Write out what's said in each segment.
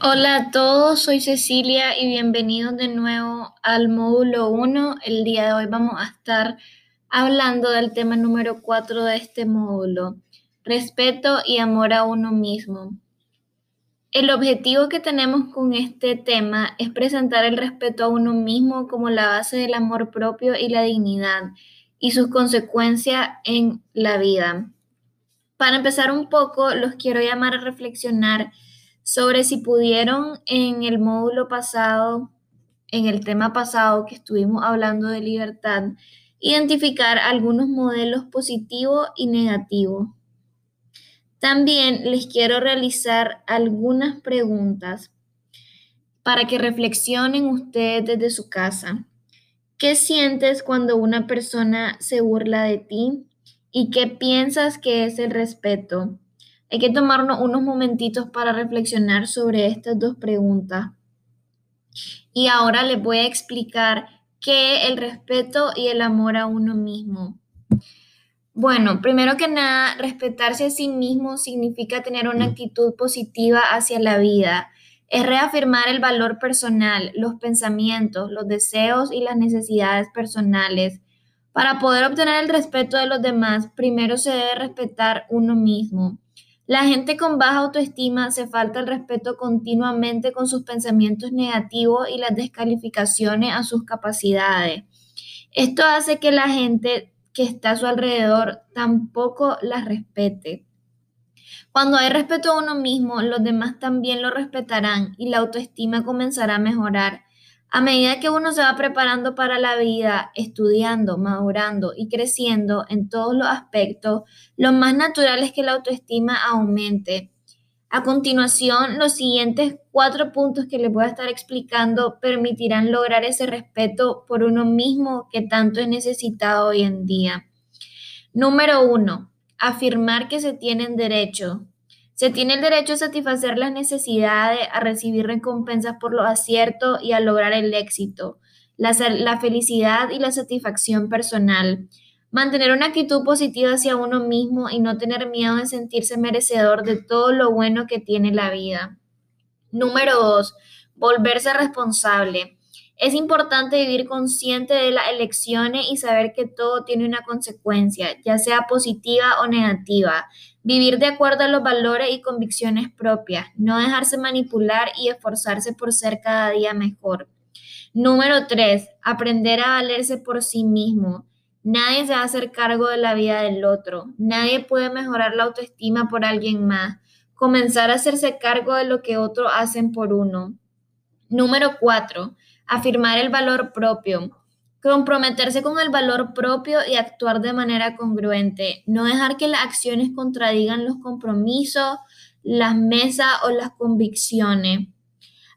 Hola a todos, soy Cecilia y bienvenidos de nuevo al módulo 1. El día de hoy vamos a estar hablando del tema número 4 de este módulo, respeto y amor a uno mismo. El objetivo que tenemos con este tema es presentar el respeto a uno mismo como la base del amor propio y la dignidad y sus consecuencias en la vida. Para empezar un poco, los quiero llamar a reflexionar sobre si pudieron en el módulo pasado, en el tema pasado que estuvimos hablando de libertad, identificar algunos modelos positivos y negativos. También les quiero realizar algunas preguntas para que reflexionen ustedes desde su casa. ¿Qué sientes cuando una persona se burla de ti? ¿Y qué piensas que es el respeto? Hay que tomarnos unos momentitos para reflexionar sobre estas dos preguntas. Y ahora les voy a explicar qué es el respeto y el amor a uno mismo. Bueno, primero que nada, respetarse a sí mismo significa tener una actitud positiva hacia la vida. Es reafirmar el valor personal, los pensamientos, los deseos y las necesidades personales. Para poder obtener el respeto de los demás, primero se debe respetar uno mismo. La gente con baja autoestima se falta el respeto continuamente con sus pensamientos negativos y las descalificaciones a sus capacidades. Esto hace que la gente que está a su alrededor tampoco las respete. Cuando hay respeto a uno mismo, los demás también lo respetarán y la autoestima comenzará a mejorar. A medida que uno se va preparando para la vida, estudiando, madurando y creciendo en todos los aspectos, lo más natural es que la autoestima aumente. A continuación, los siguientes cuatro puntos que les voy a estar explicando permitirán lograr ese respeto por uno mismo que tanto es necesitado hoy en día. Número uno, afirmar que se tienen derecho. Se tiene el derecho a satisfacer las necesidades, a recibir recompensas por los aciertos y a lograr el éxito, la, la, felicidad y la satisfacción personal. Mantener una actitud positiva hacia uno mismo y no tener miedo de sentirse merecedor de todo lo bueno que tiene la vida. Número dos, volverse responsable. Es importante vivir consciente de las elecciones y saber que todo tiene una consecuencia, ya sea positiva o negativa. Vivir de acuerdo a los valores y convicciones propias, no dejarse manipular y esforzarse por ser cada día mejor. Número 3. Aprender a valerse por sí mismo. Nadie se va a hacer cargo de la vida del otro. Nadie puede mejorar la autoestima por alguien más. Comenzar a hacerse cargo de lo que otros hacen por uno. Número 4. Afirmar el valor propio. Comprometerse con el valor propio y actuar de manera congruente. No dejar que las acciones contradigan los compromisos, las mesas o las convicciones.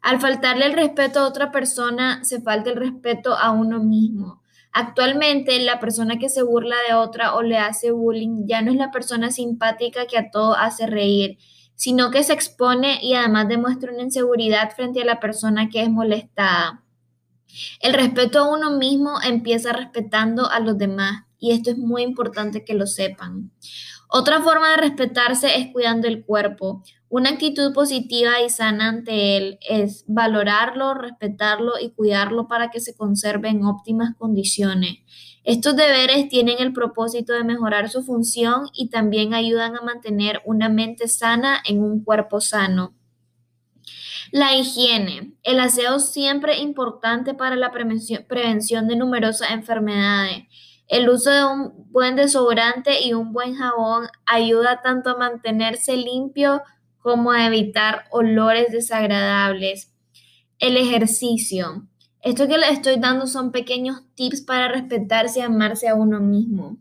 Al faltarle el respeto a otra persona, se falta el respeto a uno mismo. Actualmente, la persona que se burla de otra o le hace bullying ya no es la persona simpática que a todo hace reír, sino que se expone y además demuestra una inseguridad frente a la persona que es molestada. El respeto a uno mismo empieza respetando a los demás y esto es muy importante que lo sepan. Otra forma de respetarse es cuidando el cuerpo. Una actitud positiva y sana ante él es valorarlo, respetarlo y cuidarlo para que se conserve en óptimas condiciones. Estos deberes tienen el propósito de mejorar su función y también ayudan a mantener una mente sana en un cuerpo sano. La higiene. El aseo siempre importante para la prevención, de numerosas enfermedades. El uso de un buen desodorante y un buen jabón ayuda tanto a mantenerse limpio como a evitar olores desagradables. El ejercicio. Esto que les estoy dando son pequeños tips para respetarse y amarse a uno mismo.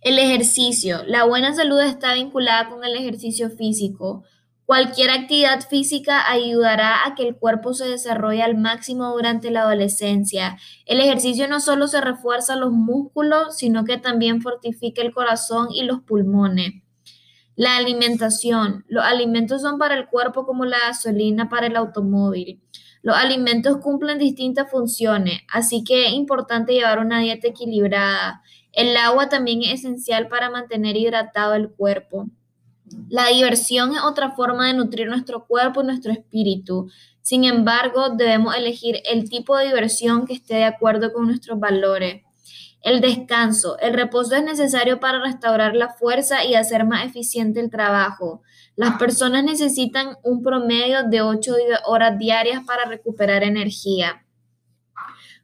El ejercicio. La buena salud está vinculada con el ejercicio físico. Cualquier actividad física ayudará a que el cuerpo se desarrolle al máximo durante la adolescencia. El ejercicio no solo se refuerza los músculos, sino que también fortifica el corazón y los pulmones. La alimentación. Los alimentos son para el cuerpo como la gasolina para el automóvil. Los alimentos cumplen distintas funciones, así que es importante llevar una dieta equilibrada. El agua también es esencial para mantener hidratado el cuerpo. La diversión es otra forma de nutrir nuestro cuerpo y nuestro espíritu. Sin embargo, debemos elegir el tipo de diversión que esté de acuerdo con nuestros valores. El descanso. El reposo es necesario para restaurar la fuerza y hacer más eficiente el trabajo. Las personas necesitan un promedio de 8 horas diarias para recuperar energía.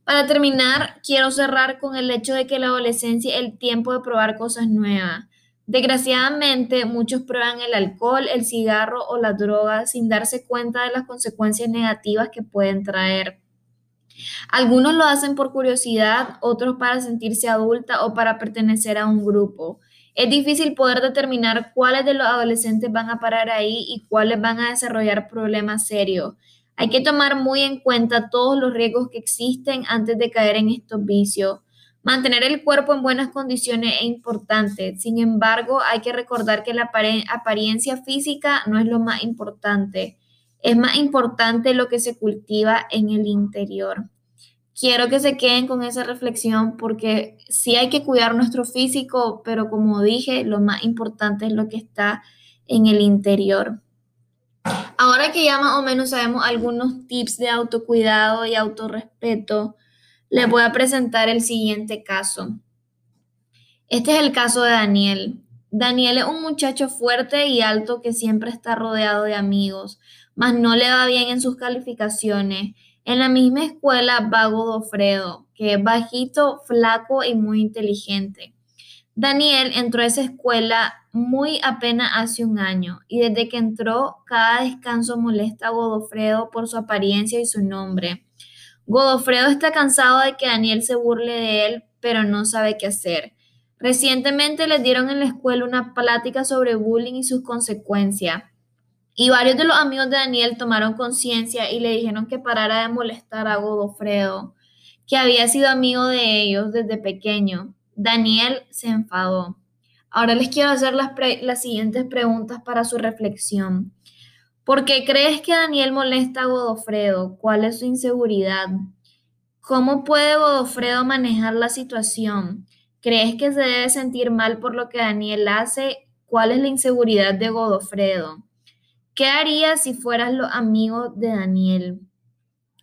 Para terminar, quiero cerrar con el hecho de que la adolescencia es el tiempo de probar cosas nuevas. Desgraciadamente, muchos prueban el alcohol, el cigarro o la droga sin darse cuenta de las consecuencias negativas que pueden traer. Algunos lo hacen por curiosidad, otros para sentirse adulta o para pertenecer a un grupo. Es difícil poder determinar cuáles de los adolescentes van a parar ahí y cuáles van a desarrollar problemas serios. Hay que tomar muy en cuenta todos los riesgos que existen antes de caer en estos vicios. Mantener el cuerpo en buenas condiciones es importante. Sin embargo, hay que recordar que la apariencia física no es lo más importante. Es más importante lo que se cultiva en el interior quiero que se queden con esa reflexión porque sí hay que cuidar nuestro físico, pero como dije, lo más importante es lo que está en el interior. Ahora que ya más o menos sabemos algunos tips de autocuidado y autorrespeto, les voy a presentar el siguiente caso. Este es el caso de Daniel. Daniel es un muchacho fuerte y alto que siempre está rodeado de amigos, mas no le va bien en sus calificaciones en la misma escuela va Godofredo, que es bajito, flaco y muy inteligente. Daniel entró a esa escuela muy apenas hace un año y desde que entró cada descanso molesta a Godofredo por su apariencia y su nombre. Godofredo está cansado de que Daniel se burle de él, pero no sabe qué hacer. Recientemente les dieron en la escuela una plática sobre bullying y sus consecuencias. Y varios de los amigos de Daniel tomaron conciencia y le dijeron que parara de molestar a Godofredo, que había sido amigo de ellos desde pequeño. Daniel se enfadó. Ahora les quiero hacer las, las siguientes preguntas para su reflexión. ¿Por qué crees que Daniel molesta a Godofredo? ¿Cuál es su inseguridad? ¿Cómo puede Godofredo manejar la situación? ¿Crees que se debe sentir mal por lo que Daniel hace? ¿Cuál es la inseguridad de Godofredo? ¿Qué harías si fueras los amigos de Daniel?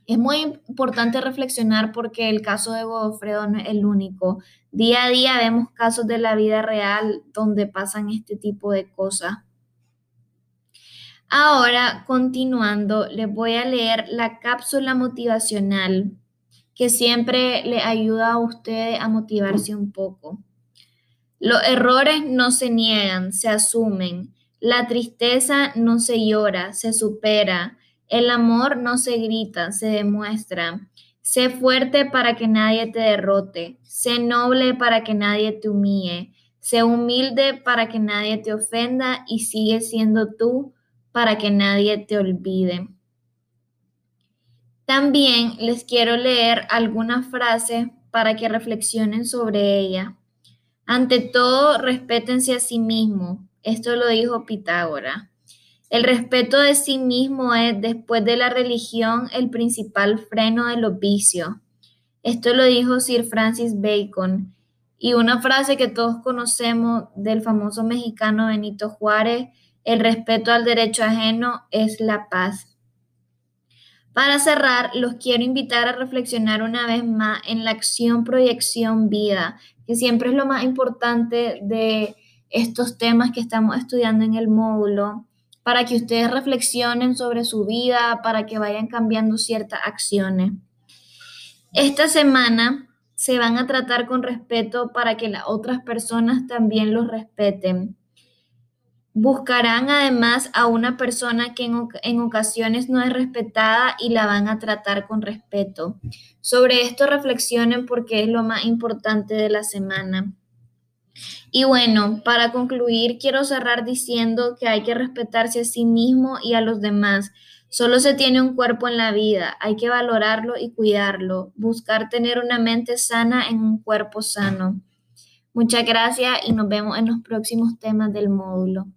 Es muy importante reflexionar porque el caso de Godofredo no es el único. Día a día vemos casos de la vida real donde pasan este tipo de cosas. Ahora, continuando, les voy a leer la cápsula motivacional que siempre le ayuda a ustedes a motivarse un poco. Los errores no se niegan, se asumen. La tristeza no se llora, se supera. El amor no se grita, se demuestra. Sé fuerte para que nadie te derrote. Sé noble para que nadie te humille. Sé humilde para que nadie te ofenda y sigue siendo tú para que nadie te olvide. También les quiero leer algunas frases para que reflexionen sobre ella. Ante todo, respétense a sí mismos. Esto lo dijo Pitágoras. El respeto de sí mismo es, después de la religión, el principal freno de los vicios. Esto lo dijo Sir Francis Bacon. Y una frase que todos conocemos del famoso mexicano Benito Juárez, el respeto al derecho ajeno es la paz. Para cerrar, los quiero invitar a reflexionar una vez más en la acción, proyección, vida, que siempre es lo más importante de estos temas que estamos estudiando en el módulo para que ustedes reflexionen sobre su vida, para que vayan cambiando ciertas acciones. Esta semana se van a tratar con respeto para que las otras personas también los respeten. Buscarán además a una persona que en, ocasiones no es respetada y la van a tratar con respeto. Sobre esto reflexionen porque es lo más importante de la semana. Y bueno, para concluir, quiero cerrar diciendo que hay que respetarse a sí mismo y a los demás. Solo se tiene un cuerpo en la vida, hay que valorarlo y cuidarlo, buscar tener una mente sana en un cuerpo sano. Muchas gracias y nos vemos en los próximos temas del módulo.